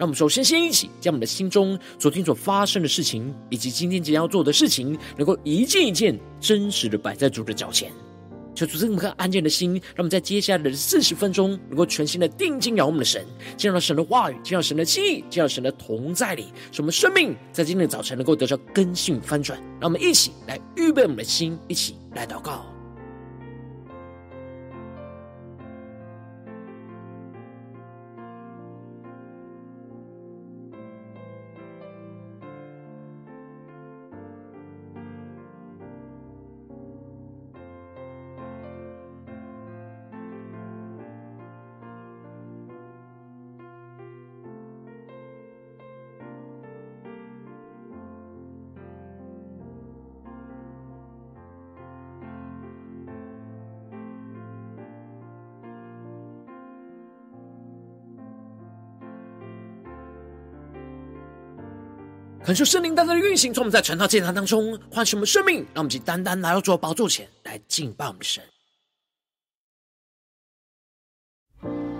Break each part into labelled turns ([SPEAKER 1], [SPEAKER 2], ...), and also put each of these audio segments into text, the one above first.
[SPEAKER 1] 让我们首先先一起将我们的心中昨天所发生的事情，以及今天即将要做的事情，能够一件一件真实的摆在主的脚前。求主赐我们安静的心，让我们在接下来的四十分钟，能够全心的定睛仰望我们的神，见到神的话语，见到神的心意，见到神的同在里，使我们生命在今天的早晨能够得到更新翻转。让我们一起来预备我们的心，一起来祷告。恳求圣灵单单的运行，从我们在晨祷祭坛当中唤醒我们生命，让我们以单单来到主的宝座前来敬拜我们的神。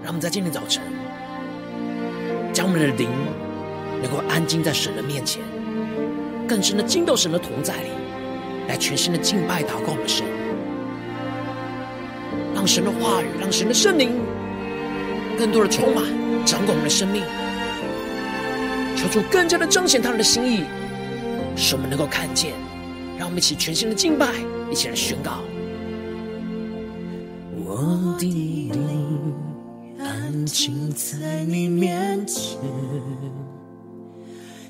[SPEAKER 1] 让我们在今天早晨，将我们的灵能够安静在神的面前，更深的进到神的同在里，来全心的敬拜祷告我们的神，让神的话语，让神的圣灵更多的充满掌管我们的生命。求主更加的彰显他们的心意，使我们能够看见。让我们一起全心的敬拜，一起来宣告。
[SPEAKER 2] 我的灵安静在你面前，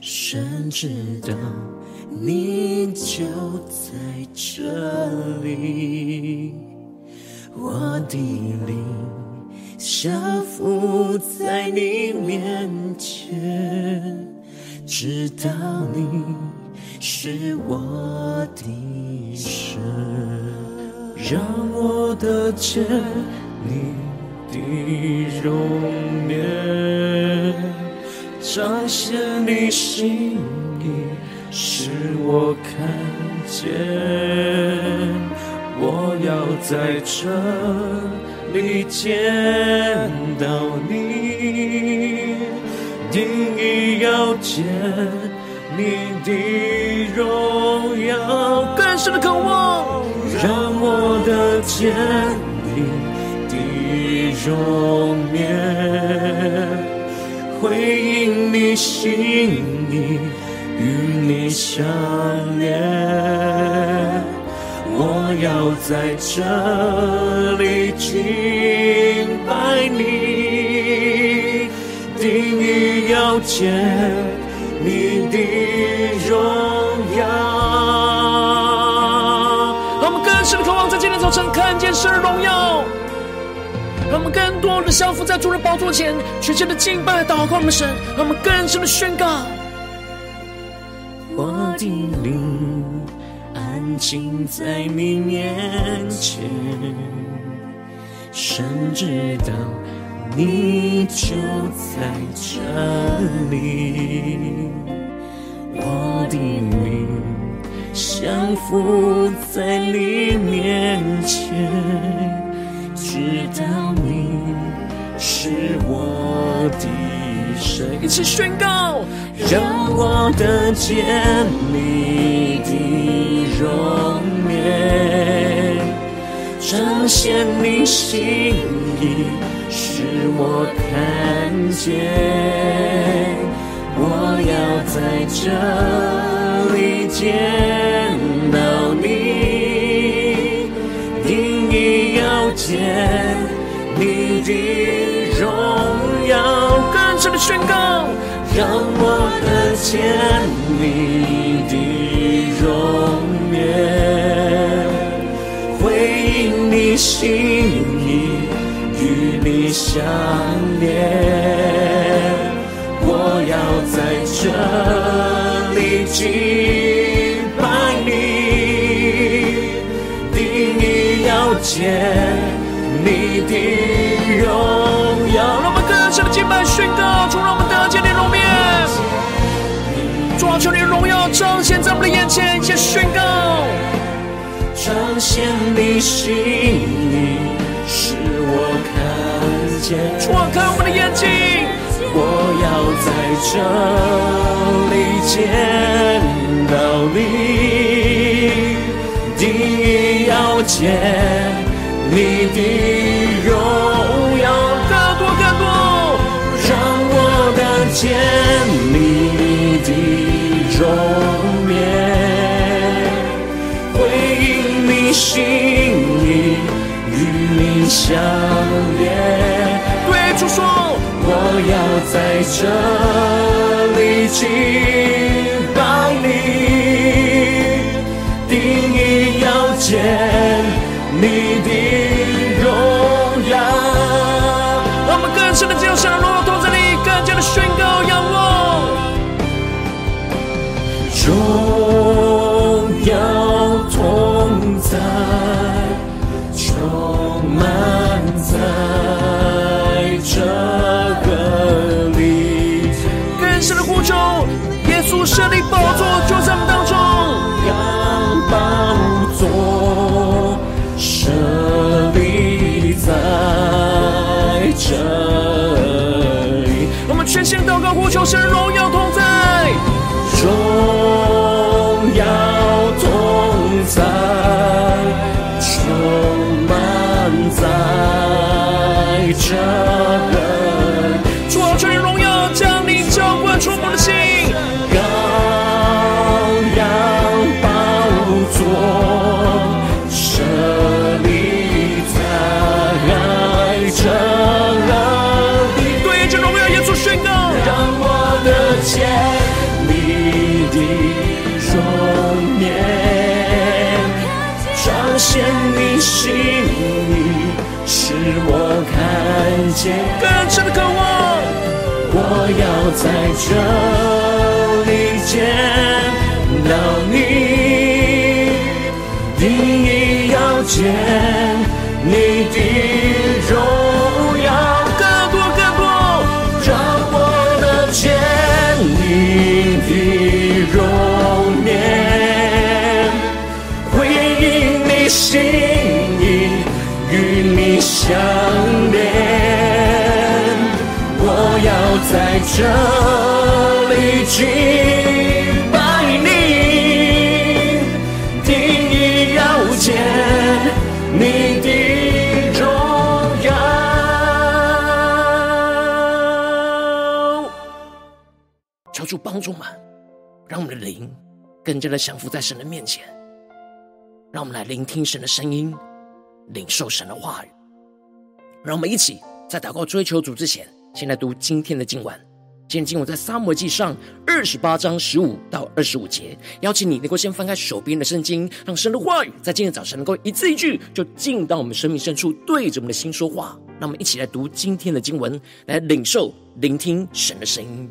[SPEAKER 2] 神知道你就在这里。我的灵。降服在你面前，知道你是我的神，让我得见你的容颜，彰显你心意，使我看见，我要在这。里见到你，定意要见你的荣耀，
[SPEAKER 1] 更深的渴望，
[SPEAKER 2] 让我的见你的容颜，回应你心意，与你相连。要在这里敬拜你，定意要见你的荣耀。
[SPEAKER 1] 让我们更深的渴望在今天早晨看见神的荣耀，让我们更多的降服在主的宝座前，全心的敬拜祷告我们神，让我们更深的宣告。
[SPEAKER 2] 我的灵。安静在你面前，神知道你就在这里。我的灵降服在你面前，知道你是我的神。
[SPEAKER 1] 一起宣告，
[SPEAKER 2] 让我得见你的。容颜，彰显你心意，使我看见。我要在这里见到你，定意要见你的荣耀。
[SPEAKER 1] 宣告，
[SPEAKER 2] 让我得见你的容颜。回应你心意，与你相连。我要在这里敬拜你，定意要见你的
[SPEAKER 1] 荣。更深的敬拜宣告，主让我们得见你的容面，主啊，求你荣耀彰显在我们的眼前，一起宣告，
[SPEAKER 2] 彰显你心意，使我看见。
[SPEAKER 1] 主啊，看我们的眼睛。
[SPEAKER 2] 我要在这里见到你，第一要见。你的相连。
[SPEAKER 1] 对主说。
[SPEAKER 2] 我要在这里敬
[SPEAKER 1] 在
[SPEAKER 2] 看见
[SPEAKER 1] 更深的渴望，
[SPEAKER 2] 我要在这里见到你，定意要见你的荣耀，
[SPEAKER 1] 更多更多，
[SPEAKER 2] 让我能见你的容颜，回应你心意，与你。相这里敬拜你，定意要见你的荣耀。
[SPEAKER 1] 求主帮助们，让我们的灵更加的降服在神的面前，让我们来聆听神的声音，领受神的话语。让我们一起在祷告追求主之前，先来读今天的经文。今天经文在撒摩记上二十八章十五到二十五节。邀请你能够先翻开手边的圣经，让神的话语在今天早晨能够一字一句，就进到我们生命深处，对着我们的心说话。让我们一起来读今天的经文，来领受、聆听神的声音。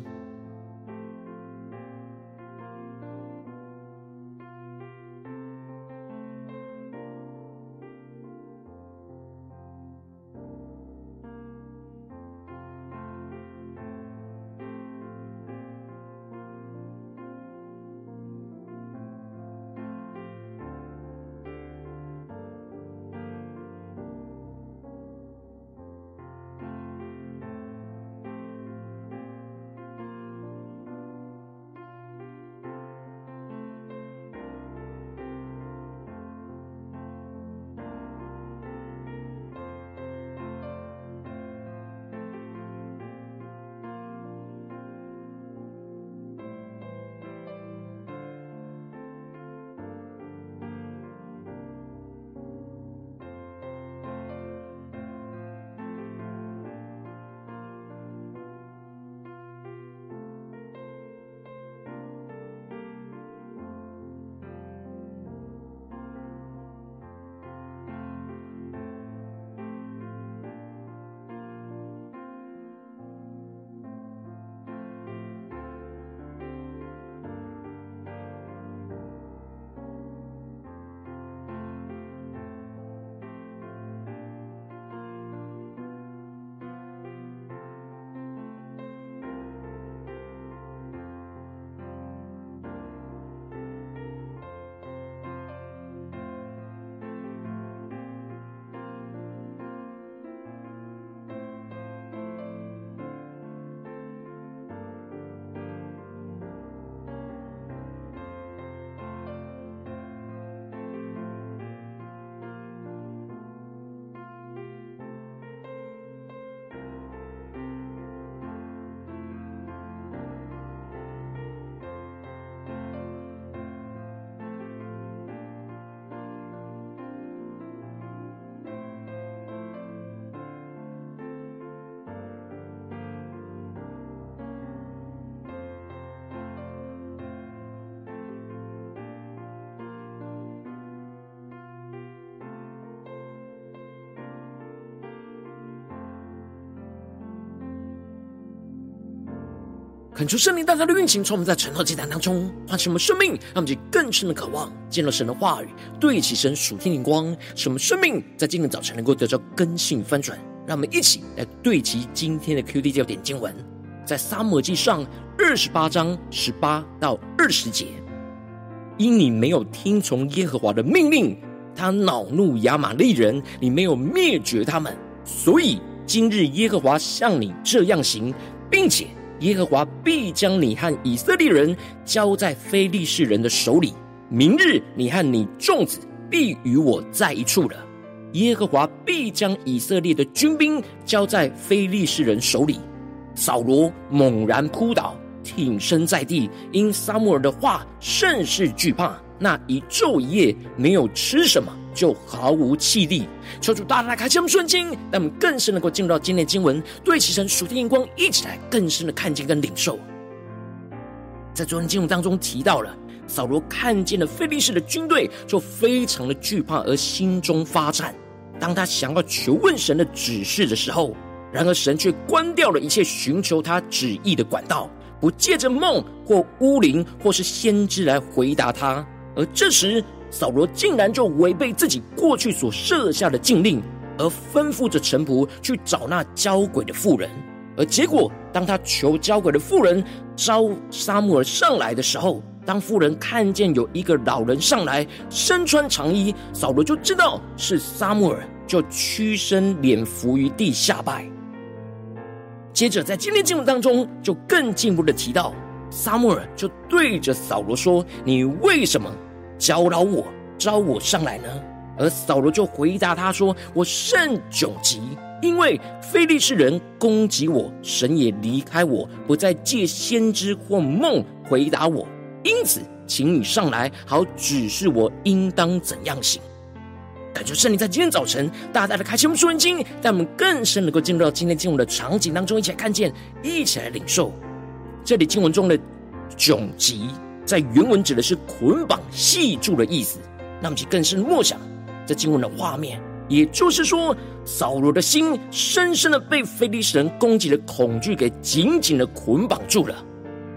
[SPEAKER 1] 恳求圣灵大大的运行，从我们在晨祷祭坛当中唤醒我们生命，让我们去更深的渴望见到神的话语，对齐神属天灵光，使我们生命在今天早晨能够得到更新翻转。让我们一起来对齐今天的 QD 焦点经文，在撒母记上二十八章十八到二十节。因你没有听从耶和华的命令，他恼怒亚玛力人，你没有灭绝他们，所以今日耶和华向你这样行，并且。耶和华必将你和以色列人交在非利士人的手里。明日你和你众子必与我在一处了。耶和华必将以色列的军兵交在非利士人手里。扫罗猛然扑倒，挺身在地，因撒母耳的话甚是惧怕。那一昼一夜没有吃什么。就毫无气力，求主大大开启我们顺经，让我们更深能够进入到今天的经文，对齐神属天眼光，一起来更深的看见跟领受。在昨天经文当中提到了，扫罗看见了非利士的军队，就非常的惧怕，而心中发颤。当他想要求问神的指示的时候，然而神却关掉了一切寻求他旨意的管道，不借着梦或巫灵或是先知来回答他。而这时，扫罗竟然就违背自己过去所设下的禁令，而吩咐着臣仆去找那交鬼的妇人。而结果，当他求交鬼的妇人招撒母耳上来的时候，当妇人看见有一个老人上来，身穿长衣，扫罗就知道是撒母耳，就屈身脸伏于地下拜。接着，在今天经文当中，就更进一步的提到，撒母耳就对着扫罗说：“你为什么？”搅扰我，招我上来呢？而扫罗就回答他说：“我甚窘急，因为非利士人攻击我，神也离开我，不再借先知或梦回答我。因此，请你上来，好指示我应当怎样行。”感谢圣灵在今天早晨大大的开启我们属灵经，让我们更深能够进入到今天经文的场景当中，一起来看见，一起来领受这里经文中的窘急。在原文指的是捆绑、系住的意思。那么，就更深默想这经文的画面，也就是说，扫罗的心深深的被非利士人攻击的恐惧给紧紧的捆绑住了，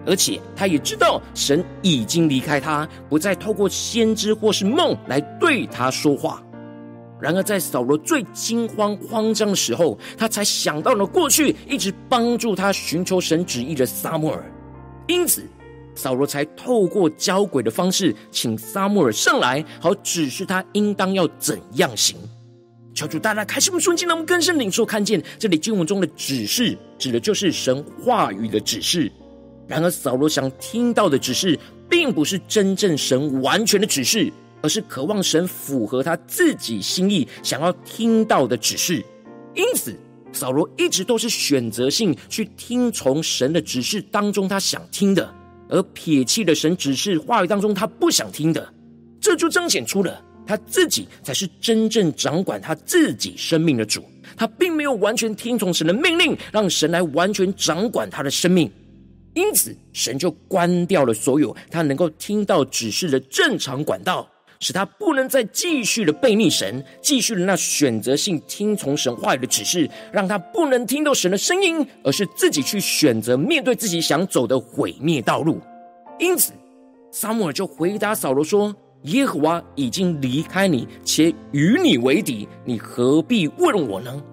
[SPEAKER 1] 而且他也知道神已经离开他，不再透过先知或是梦来对他说话。然而，在扫罗最惊慌慌张的时候，他才想到了过去一直帮助他寻求神旨意的撒母耳，因此。扫罗才透过交鬼的方式，请撒母耳上来，好指示他应当要怎样行。求主大大开启我们顺境，让我们更深领受看见这里经文中的指示，指的就是神话语的指示。然而，扫罗想听到的指示，并不是真正神完全的指示，而是渴望神符合他自己心意想要听到的指示。因此，扫罗一直都是选择性去听从神的指示当中他想听的。而撇弃了神指示话语当中他不想听的，这就彰显出了他自己才是真正掌管他自己生命的主。他并没有完全听从神的命令，让神来完全掌管他的生命。因此，神就关掉了所有他能够听到指示的正常管道，使他不能再继续的背逆神，继续的那选择性听从神话语的指示，让他不能听到神的声音，而是自己去选择面对自己想走的毁灭道路。因此，撒母耳就回答扫罗说：“耶和华已经离开你，且与你为敌，你何必问我呢？”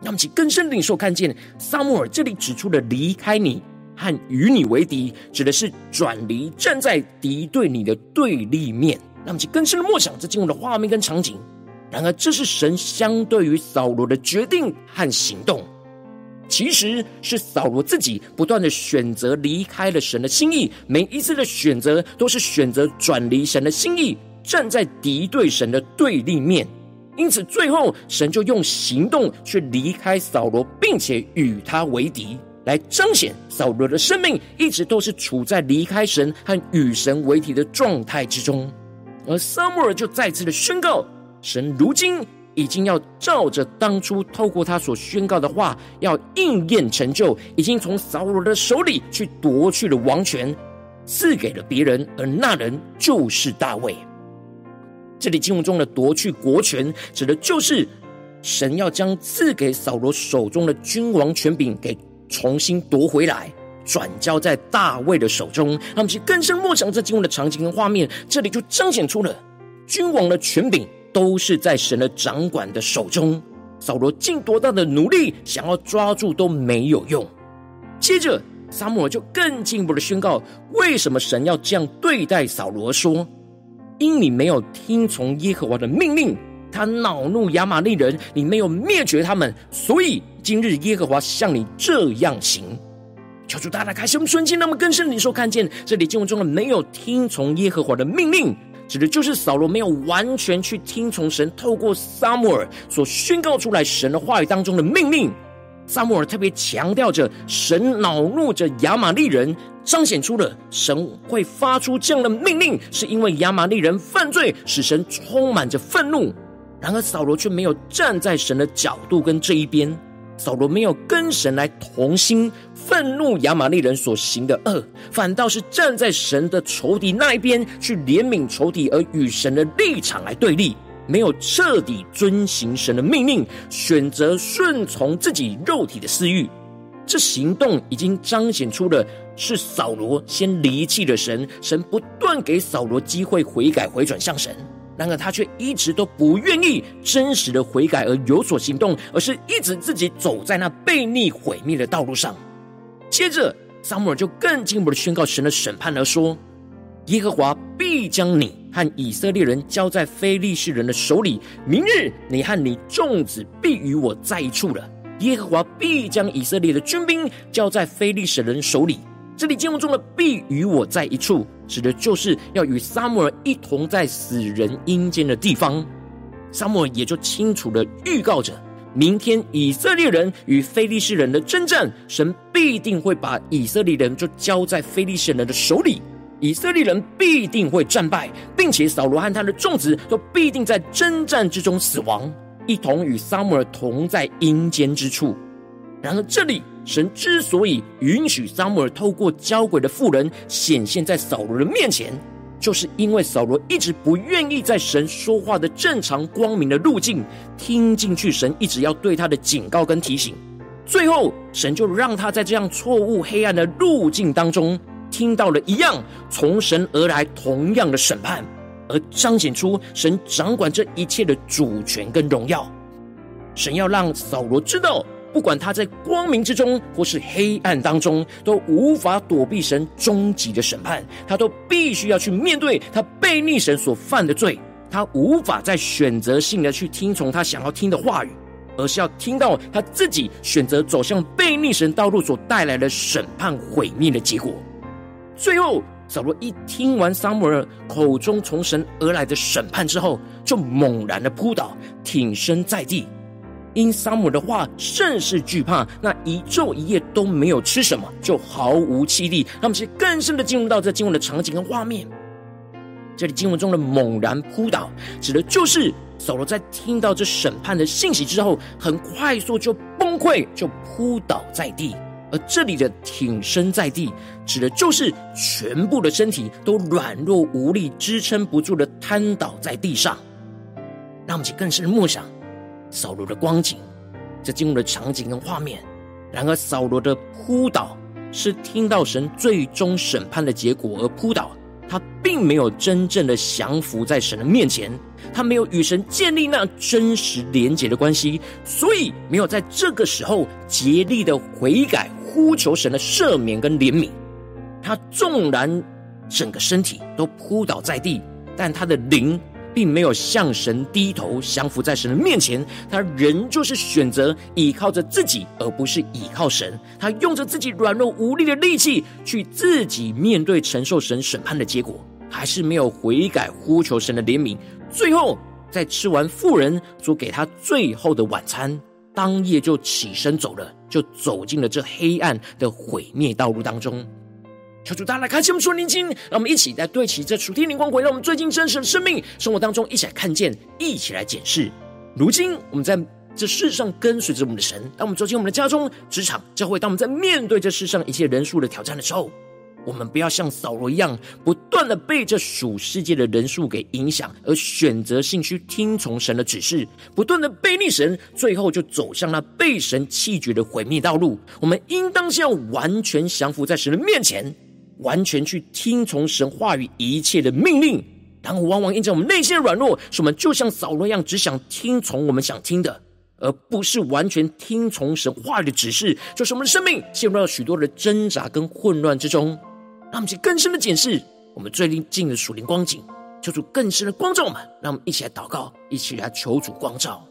[SPEAKER 1] 那么，其更深领受看见，撒母耳这里指出的“离开你”和“与你为敌”，指的是转离，站在敌对你的对立面。让我们更深的默想这经文的画面跟场景。然而，这是神相对于扫罗的决定和行动，其实是扫罗自己不断的选择离开了神的心意。每一次的选择，都是选择转离神的心意，站在敌对神的对立面。因此，最后神就用行动去离开扫罗，并且与他为敌，来彰显扫罗的生命一直都是处在离开神和与神为敌的状态之中。而撒母耳就再次的宣告，神如今已经要照着当初透过他所宣告的话，要应验成就，已经从扫罗的手里去夺去了王权，赐给了别人，而那人就是大卫。这里经文中的夺去国权，指的就是神要将赐给扫罗手中的君王权柄给重新夺回来，转交在大卫的手中。让我们去更深默想这经文的场景跟画面，这里就彰显出了君王的权柄都是在神的掌管的手中。扫罗尽多大的努力想要抓住都没有用。接着，撒母耳就更进一步的宣告：为什么神要这样对待扫罗？说，因你没有听从耶和华的命令。他恼怒亚玛力人，你没有灭绝他们，所以今日耶和华向你这样行。求主大大开启我们瞬间，那么更深的领受看见这里经文中的没有听从耶和华的命令，指的就是扫罗没有完全去听从神透过撒母耳所宣告出来神的话语当中的命令。撒母耳特别强调着神恼怒着亚玛力人，彰显出了神会发出这样的命令，是因为亚玛力人犯罪，使神充满着愤怒。然而扫罗却没有站在神的角度跟这一边，扫罗没有跟神来同心，愤怒亚玛力人所行的恶，反倒是站在神的仇敌那一边去怜悯仇敌，而与神的立场来对立，没有彻底遵行神的命令，选择顺从自己肉体的私欲。这行动已经彰显出了是扫罗先离弃了神，神不断给扫罗机会悔改回转向神。然而他却一直都不愿意真实的悔改而有所行动，而是一直自己走在那悖逆毁灭的道路上。接着，撒母耳就更进一步的宣告神的审判而说：“耶和华必将你和以色列人交在非利士人的手里，明日你和你众子必与我在一处了。耶和华必将以色列的军兵交在非利士人手里。”这里经文中的“必与我在一处”，指的就是要与撒母耳一同在死人阴间的地方。撒母耳也就清楚的预告着，明天以色列人与非利士人的征战，神必定会把以色列人就交在非利士人的手里，以色列人必定会战败，并且扫罗和他的众子都必定在征战之中死亡，一同与撒母耳同在阴间之处。然而，这里。神之所以允许撒母耳透过交鬼的妇人显现在扫罗的面前，就是因为扫罗一直不愿意在神说话的正常光明的路径听进去，神一直要对他的警告跟提醒。最后，神就让他在这样错误黑暗的路径当中，听到了一样从神而来同样的审判，而彰显出神掌管这一切的主权跟荣耀。神要让扫罗知道。不管他在光明之中或是黑暗当中，都无法躲避神终极的审判。他都必须要去面对他被逆神所犯的罪。他无法再选择性的去听从他想要听的话语，而是要听到他自己选择走向被逆神道路所带来的审判毁灭的结果。最后，扫罗一听完撒母耳口中从神而来的审判之后，就猛然的扑倒，挺身在地。因撒母的话甚是惧怕，那一昼一夜都没有吃什么，就毫无气力。他们其实更深的进入到这经文的场景跟画面。这里经文中的猛然扑倒，指的就是扫罗在听到这审判的信息之后，很快速就崩溃，就扑倒在地。而这里的挺身在地，指的就是全部的身体都软弱无力，支撑不住的瘫倒在地上。让我们去更深的默想。扫罗的光景，这进入的场景跟画面。然而，扫罗的扑倒是听到神最终审判的结果而扑倒，他并没有真正的降服在神的面前，他没有与神建立那真实连结的关系，所以没有在这个时候竭力的悔改，呼求神的赦免跟怜悯。他纵然整个身体都扑倒在地，但他的灵。并没有向神低头降服在神的面前，他仍旧是选择依靠着自己，而不是依靠神。他用着自己软弱无力的力气，去自己面对承受神审判的结果，还是没有悔改，呼求神的怜悯。最后，在吃完妇人所给他最后的晚餐，当夜就起身走了，就走进了这黑暗的毁灭道路当中。求主大家来开启我们属灵经，让我们一起来对齐这属天灵光，回到我们最近真实的生命生活当中，一起来看见，一起来检视。如今我们在这世上跟随着我们的神，当我们走进我们的家中、职场、教会，当我们在面对这世上一切人数的挑战的时候，我们不要像扫罗一样，不断的被这属世界的人数给影响，而选择性去听从神的指示，不断的背逆神，最后就走向那被神弃绝的毁灭道路。我们应当是要完全降服在神的面前，完全去听从神话语一切的命令。然后，往往因着我们内心的软弱，使我们就像扫罗一样，只想听从我们想听的，而不是完全听从神话语的指示，就是我们的生命陷入到许多的挣扎跟混乱之中。让我们去更深的检视我们最近的属灵光景，求主更深的光照我们。让我们一起来祷告，一起来求主光照。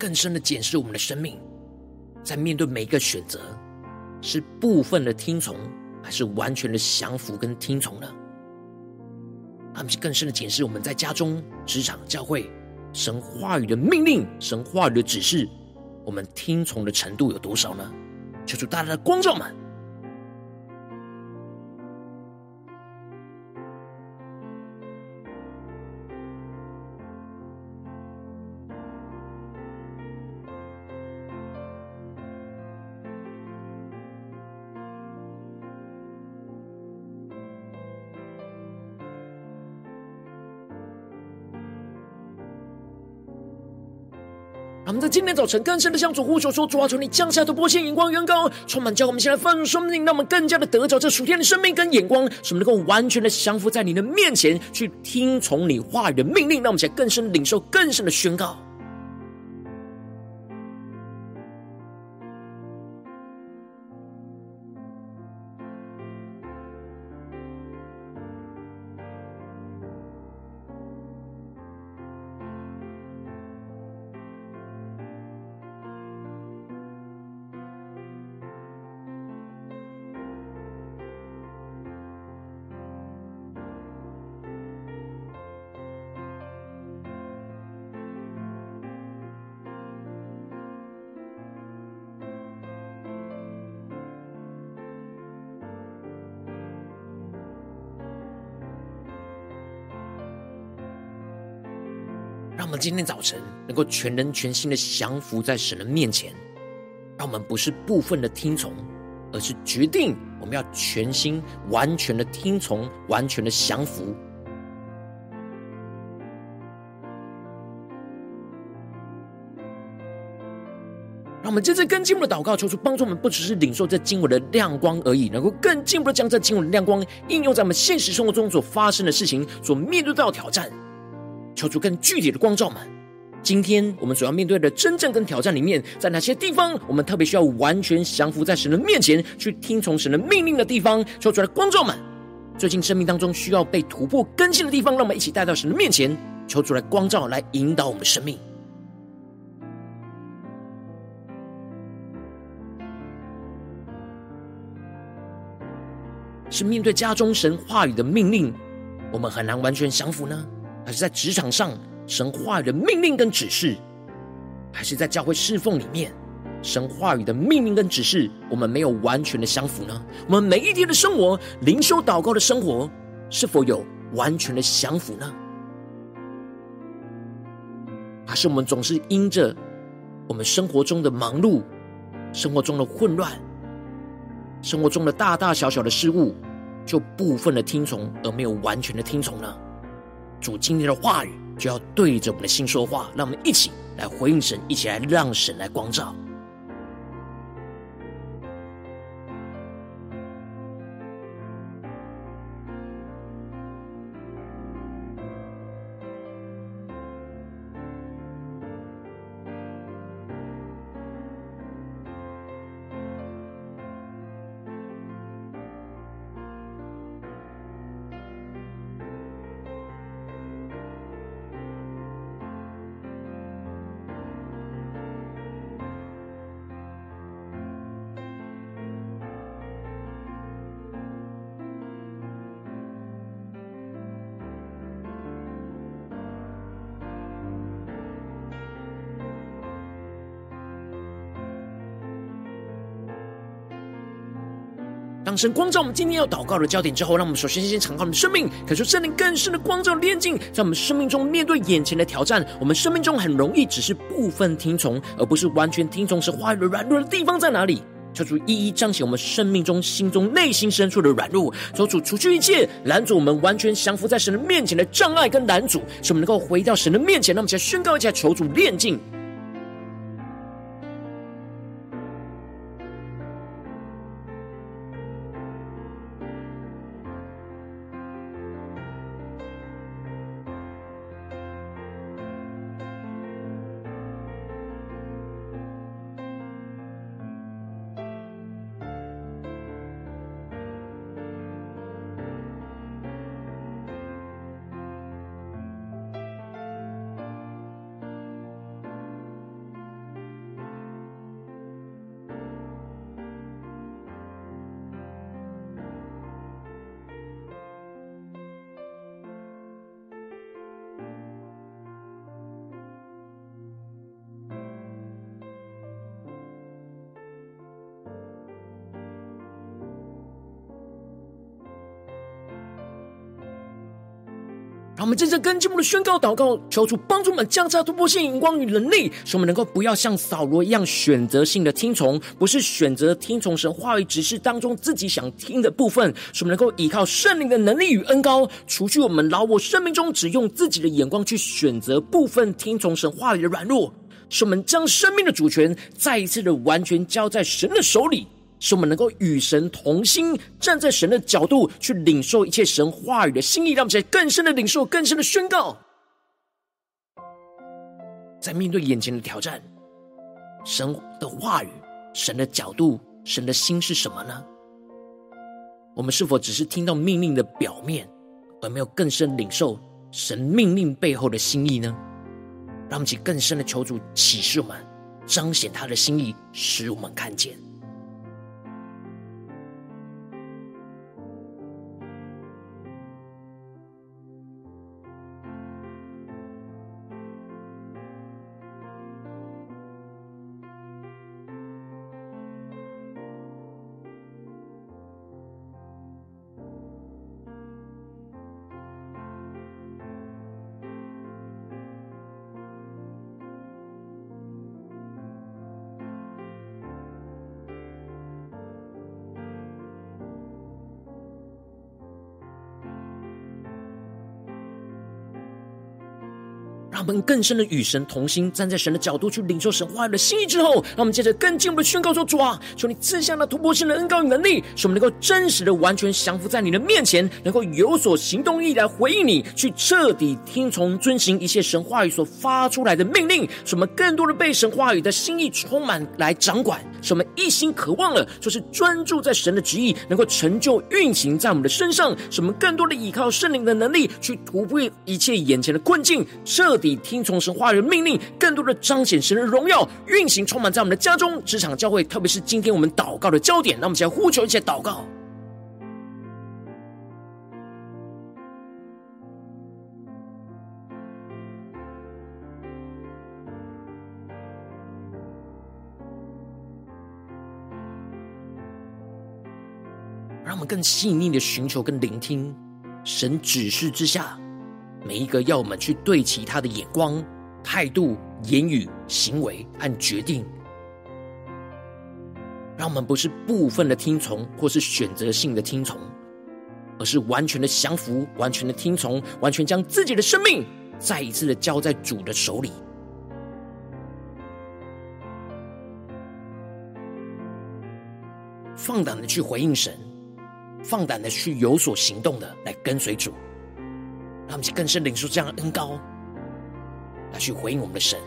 [SPEAKER 1] 更深的检视我们的生命，在面对每一个选择，是部分的听从，还是完全的降服跟听从呢？他们是更深的检视我们在家中、职场、教会，神话语的命令、神话语的指示，我们听从的程度有多少呢？求主大大的光照们。我们在今天早晨更深的向主呼求说：“主啊，求你降下的波线眼光，远高充满，教我们现在放松生命，让我们更加的得着这属天的生命跟眼光，使我们能够完全的降服在你的面前，去听从你话语的命令。让我们现在更深的领受，更深的宣告。”今天早晨能够全人全心的降服在神的面前，让我们不是部分的听从，而是决定我们要全心完全的听从，完全的降服。让我们接着更进一步的祷告，求主帮助我们，不只是领受这经文的亮光而已，能够更进一步的将这经文的亮光应用在我们现实生活中所发生的事情，所面对到的挑战。求出更具体的光照们。今天我们所要面对的真正跟挑战里面，在哪些地方我们特别需要完全降服在神的面前，去听从神的命令的地方？求出来光照们。最近生命当中需要被突破更新的地方，让我们一起带到神的面前，求出来光照来引导我们生命。是面对家中神话语的命令，我们很难完全降服呢？还是在职场上，神话语的命令跟指示，还是在教会侍奉里面，神话语的命令跟指示，我们没有完全的降服呢？我们每一天的生活，灵修祷告的生活，是否有完全的降服呢？还是我们总是因着我们生活中的忙碌、生活中的混乱、生活中的大大小小的事物，就部分的听从，而没有完全的听从呢？主今天的话语就要对着我们的心说话，让我们一起来回应神，一起来让神来光照。当神光照我们今天要祷告的焦点之后，让我们首先先敞开我们的生命，感受圣灵更深的光照炼净，在我们生命中面对眼前的挑战，我们生命中很容易只是部分听从，而不是完全听从是话语的软弱的地方在哪里？求主一一彰显我们生命中、心中、内心深处的软弱，求主除去一切拦阻我们完全降服在神的面前的障碍跟拦阻，使我们能够回到神的面前。那我们再宣告一下，求主炼净。让我们真正跟进我们的宣告祷告，求主帮助我们降下突破性眼光与能力，使我们能够不要像扫罗一样选择性的听从，不是选择听从神话语指示当中自己想听的部分，使我们能够依靠圣灵的能力与恩膏，除去我们老我生命中只用自己的眼光去选择部分听从神话语的软弱，使我们将生命的主权再一次的完全交在神的手里。使我们能够与神同心，站在神的角度去领受一切神话语的心意，让我们在更深的领受、更深的宣告。在面对眼前的挑战，神的话语、神的角度、神的心是什么呢？我们是否只是听到命令的表面，而没有更深领受神命令背后的心意呢？让我们更深的求主启示我们，彰显他的心意，使我们看见。们更深的与神同心，站在神的角度去领受神话语的心意之后，让我们接着更进一步的宣告说：主啊，求你赐下那突破性的恩膏与能力，使我们能够真实的完全降服在你的面前，能够有所行动力来回应你，去彻底听从遵行一切神话语所发出来的命令，使我们更多的被神话语的心意充满来掌管，使我们一心渴望了，就是专注在神的旨意，能够成就运行在我们的身上，使我们更多的依靠圣灵的能力，去突破一切眼前的困境，彻底。听从神话语的命令，更多的彰显神的荣耀，运行充满在我们的家中、职场、教会，特别是今天我们祷告的焦点。那我们先呼求一下祷告，让我们更细腻的寻求跟聆听神指示之下。每一个要我们去对齐他的眼光、态度、言语、行为和决定，让我们不是部分的听从，或是选择性的听从，而是完全的降服、完全的听从、完全将自己的生命再一次的交在主的手里，放胆的去回应神，放胆的去有所行动的来跟随主。让我们去更深领受这样的恩高，来去回应我们的神。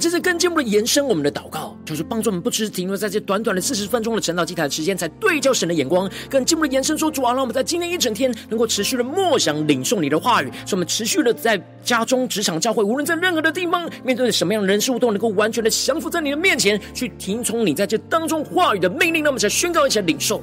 [SPEAKER 1] 这次更进一步的延伸我们的祷告，就是帮助我们不只是停留在这短短的四十分钟的晨祷祭坛的时间，才对焦神的眼光，更进一步的延伸说，主啊，让我们在今天一整天能够持续的默想领受你的话语，使我们持续的在家中、职场、教会，无论在任何的地方，面对什么样的人事物，都能够完全的降服在你的面前，去听从你在这当中话语的命令。那么，才宣告一下领受。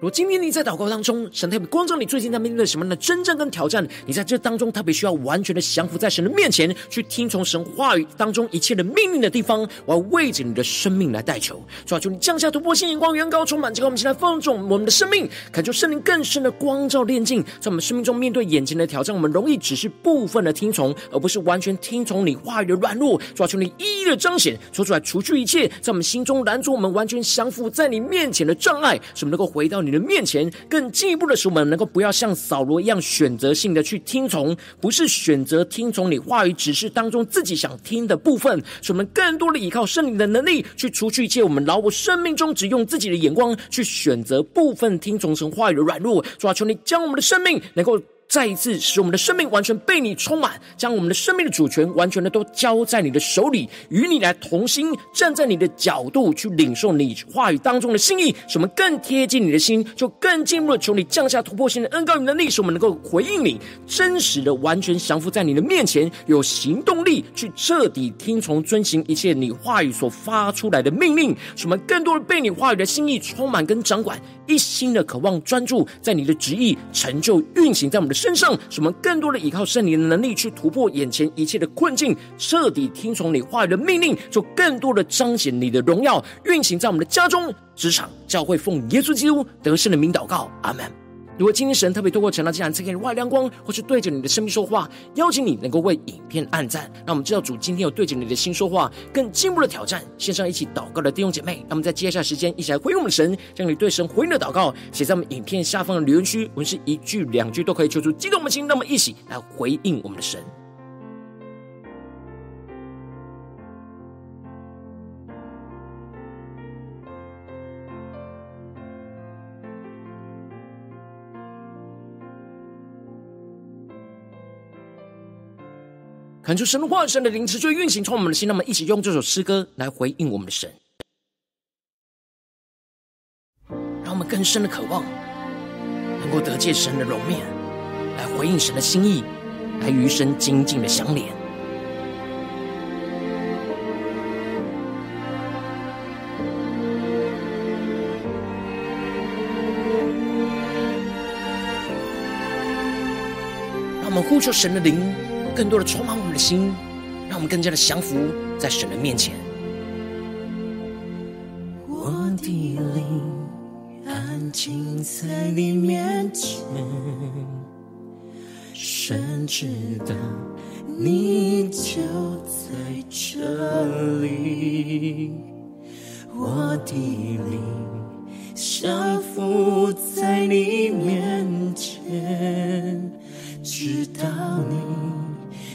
[SPEAKER 1] 如今天你在祷告当中，神特别光照你，最近在面对什么样的征战跟挑战？你在这当中特别需要完全的降服在神的面前，去听从神话语当中一切的命令的地方，我要为着你的生命来代求。主啊，求。你降下突破性眼光，远高充满，这个我们一起来放纵我们的生命，恳求。圣灵更深的光照炼净，在我们生命中面对眼前的挑战，我们容易只是部分的听从，而不是完全听从你话语的软弱。主啊，求。你一一的彰显，说出来，除去一切在我们心中拦阻我们完全降服在你面前的障碍，使我们能够回到你你。的面前，更进一步的使，我们能够不要像扫罗一样选择性的去听从，不是选择听从你话语指示当中自己想听的部分，使我们更多的依靠圣灵的能力，去除去一切我们老我生命中只用自己的眼光去选择部分听从神话语的软弱。主啊，求你将我们的生命能够。再一次使我们的生命完全被你充满，将我们的生命的主权完全的都交在你的手里，与你来同心，站在你的角度去领受你话语当中的心意，使我们更贴近你的心，就更进一步的求你降下突破性的恩膏与能力，使我们能够回应你，真实的完全降服在你的面前，有行动力去彻底听从遵行一切你话语所发出来的命令，使我们更多的被你话语的心意充满跟掌管，一心的渴望专注在你的旨意成就运行在我们的身上，使我们更多的依靠圣灵的能力去突破眼前一切的困境，彻底听从你话语的命令，就更多的彰显你的荣耀，运行在我们的家中、职场、教会，奉耶稣基督得胜的名祷告，阿门。如果今天神特别透过晨祷祭坛赐给你外亮光，或是对着你的生命说话，邀请你能够为影片按赞，那我们知道主今天有对着你的心说话，更进一步的挑战。线上一起祷告的弟兄姐妹，那么在接下来时间一起来回应我们的神，将你对神回应的祷告写在我们影片下方的留言区，我们是一句两句都可以求助激动我们的心，那么一起来回应我们的神。看出神的话、神的灵持续运行，从我们的心，让我们一起用这首诗歌来回应我们的神，让我们更深的渴望，能够得见神的容面，来回应神的心意，来与神紧紧的相连。让我们呼求神的灵，更多的充满我们的心，让我们更加的降服在神的面前。
[SPEAKER 2] 我的灵安静在你面前，神知道你就在这里。我的灵降服在你面前。知道你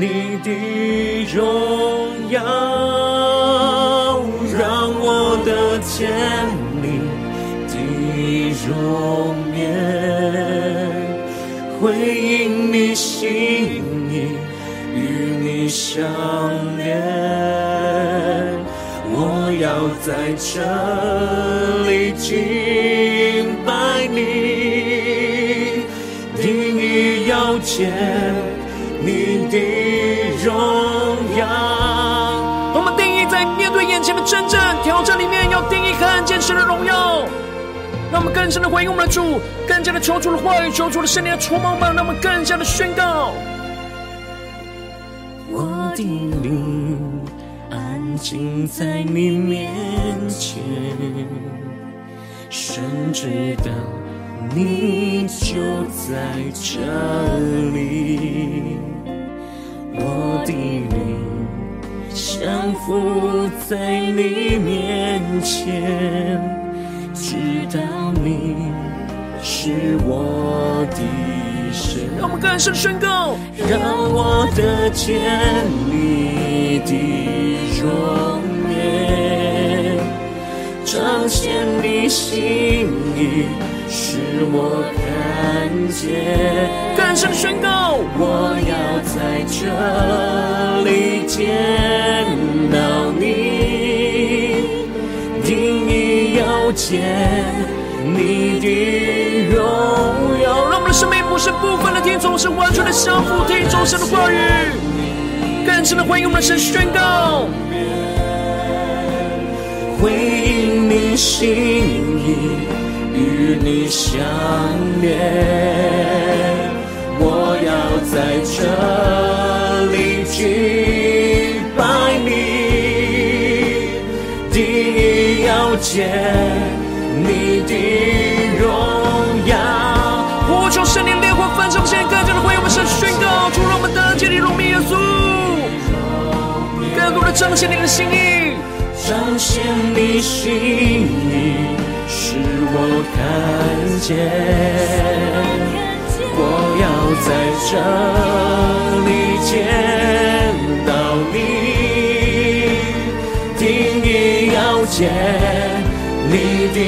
[SPEAKER 2] 你的荣耀，让我得见你的容颜，回应你心意，与你相连。我要在这里敬拜你。要
[SPEAKER 1] 见前的真正挑战里面，要定义看见神的荣耀。让我们更深的回应我们的主，更加的求主的话语，求主的圣灵的充满我们，让我们更加的宣告。
[SPEAKER 2] 我的灵安静在你面前，神知道。你就在这里，我的灵降服在你面前，知道你是我的神。
[SPEAKER 1] 让我们更深宣告，
[SPEAKER 2] 让我得见你的容颜，彰显你心意。使我看见，
[SPEAKER 1] 更深宣告，
[SPEAKER 2] 我要在这里见到你，定意要见你的荣耀。
[SPEAKER 1] 让我们的生命不是部分的听从，是完全的降服听从神的话语，更深的回应我们的神宣告，
[SPEAKER 2] 回应你心意。与你相连，我要在这里敬拜你，定意要见你的荣耀。
[SPEAKER 1] 呼求圣灵烈火焚烧，现在更加的回应我们神宣告，除了我们得见你荣耀耶稣，更多的彰显你的心意，
[SPEAKER 2] 彰显你心意。是我看见，我要在这里见到你，定义要见你的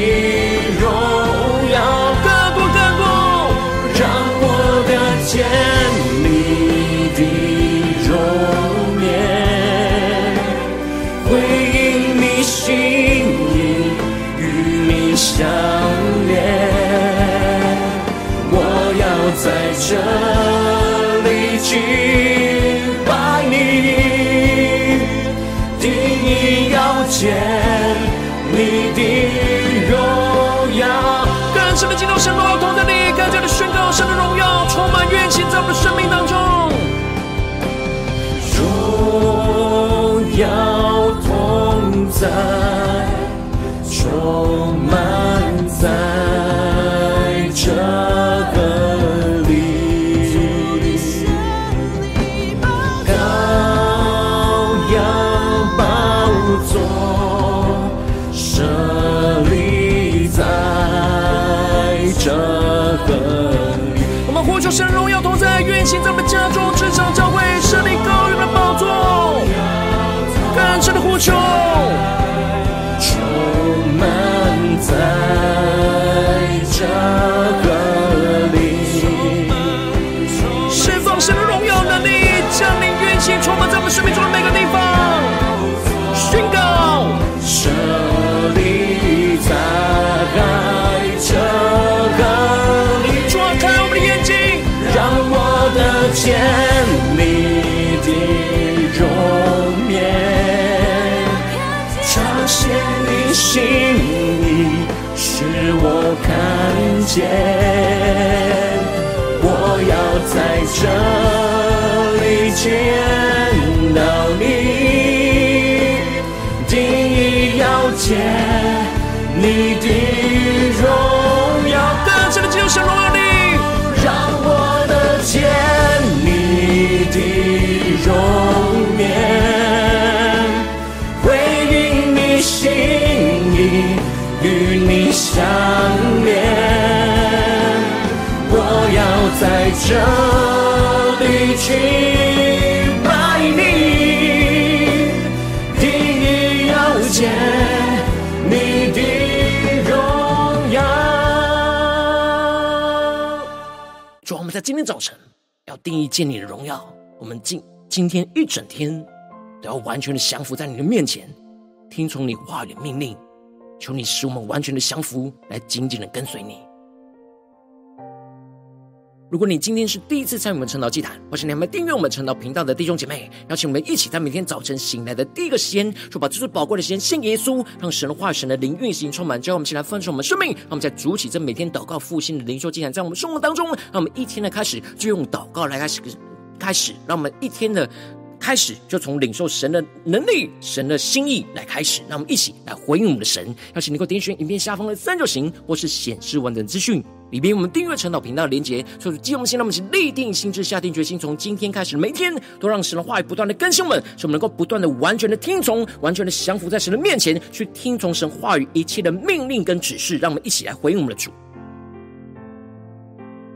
[SPEAKER 1] 同见。我
[SPEAKER 2] 要在这里见到你，定意要见你的荣耀。
[SPEAKER 1] 更深的进入神荣耀里。
[SPEAKER 2] 的容颜，回应你心意，与你相在这里敬拜你，定意要见你的荣耀。
[SPEAKER 1] 主，我们在今天早晨要定义见你的荣耀。我们今今天一整天都要完全的降服在你的面前，听从你话语的命令，求你使我们完全的降服，来紧紧的跟随你。如果你今天是第一次参与我们晨祷祭坛，或是你还没订阅我们晨祷频道的弟兄姐妹，邀请我们一起在每天早晨醒来的第一个时间，就把这最宝贵的时间献给耶稣，让神的话、神的灵运行充满，叫我们一起来分盛我们生命。让我们在主起这每天祷告复兴的灵修祭坛，在我们生活当中，让我们一天的开始就用祷告来开始。开始，让我们一天的开始就从领受神的能力、神的心意来开始。让我们一起来回应我们的神。邀请能够点选影片下方的三角形，或是显示完整资讯里边，我们订阅陈祷频道的连结。所以，基督先让我们一起立定心志，下定决心，从今天开始，每天都让神的话语不断的更新我们，使我们能够不断的完全的听从，完全的降服在神的面前，去听从神话语一切的命令跟指示。让我们一起来回应我们的主。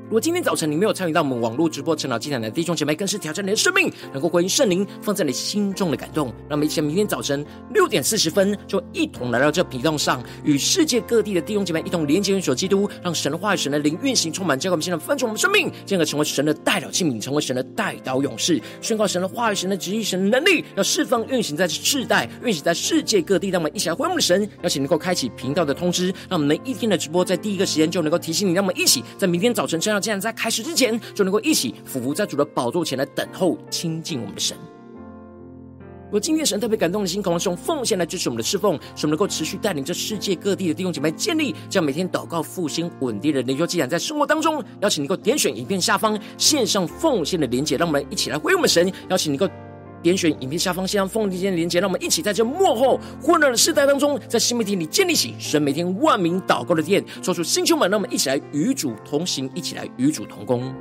[SPEAKER 1] 如果今天早晨你没有参与到我们网络直播晨祷祭坛的弟兄姐妹，更是挑战你的生命，能够回应圣灵放在你心中的感动。让我们一起明天早晨六点四十分，就一同来到这频道上，与世界各地的弟兄姐妹一同连接、运手基督，让神的话语、神的灵运行充满，教给我们现在分盛我们生命，进而成为神的代祷器皿，成为神的代祷勇士，宣告神的话语、神的旨意、神的能力，要释放运行在这世代，运行在世界各地。让我们一起来回应我们的神，邀请能够开启频道的通知，让我们能一天的直播在第一个时间就能够提醒你。让我们一起在明天早晨这样。既然在开始之前，就能够一起俯伏在主的宝座前来等候亲近我们的神。如果今天神特别感动的心，渴望用奉献来支持我们的侍奉，使我们能够持续带领这世界各地的弟兄姐妹建立这样每天祷告复兴稳定的灵修既然，在生活当中，邀请你能够点选影片下方线上奉献的连结，让我们一起来回应我们神。邀请你能够。点选影片下方线上奉献的连接，让我们一起在这幕后混乱的世代当中，在新媒体里建立起神每天万名祷告的殿，说出星球们，让我们一起来与主同行，一起来与主同工。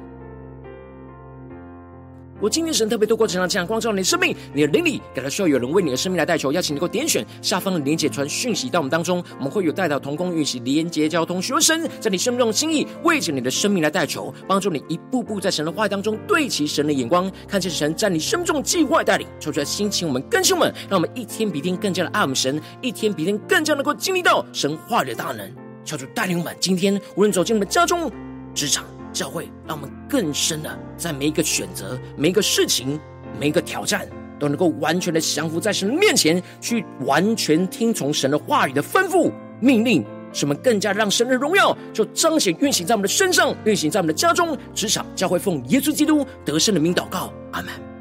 [SPEAKER 1] 我今天神特别透过这场这样光照你的生命，你的灵里感到需要有人为你的生命来代求，邀请你能够点选下方的连结传讯息到我们当中，我们会有带到同工运行连结交通，询问神在你生命中的心意，为着你的生命来代求，帮助你一步步在神的话语当中对齐神的眼光，看见神在你生命中计划带领，求出来心情我们更新我们，让我们一天比一天更加的爱我们神，一天比一天更加能够经历到神话语的大能，求主带领我们今天无论走进我们家中、职场。教会让我们更深的，在每一个选择、每一个事情、每一个挑战，都能够完全的降服在神的面前，去完全听从神的话语的吩咐、命令，使我们更加让神的荣耀就彰显运行在我们的身上，运行在我们的家中、职场、教会，奉耶稣基督得胜的名祷告，阿门。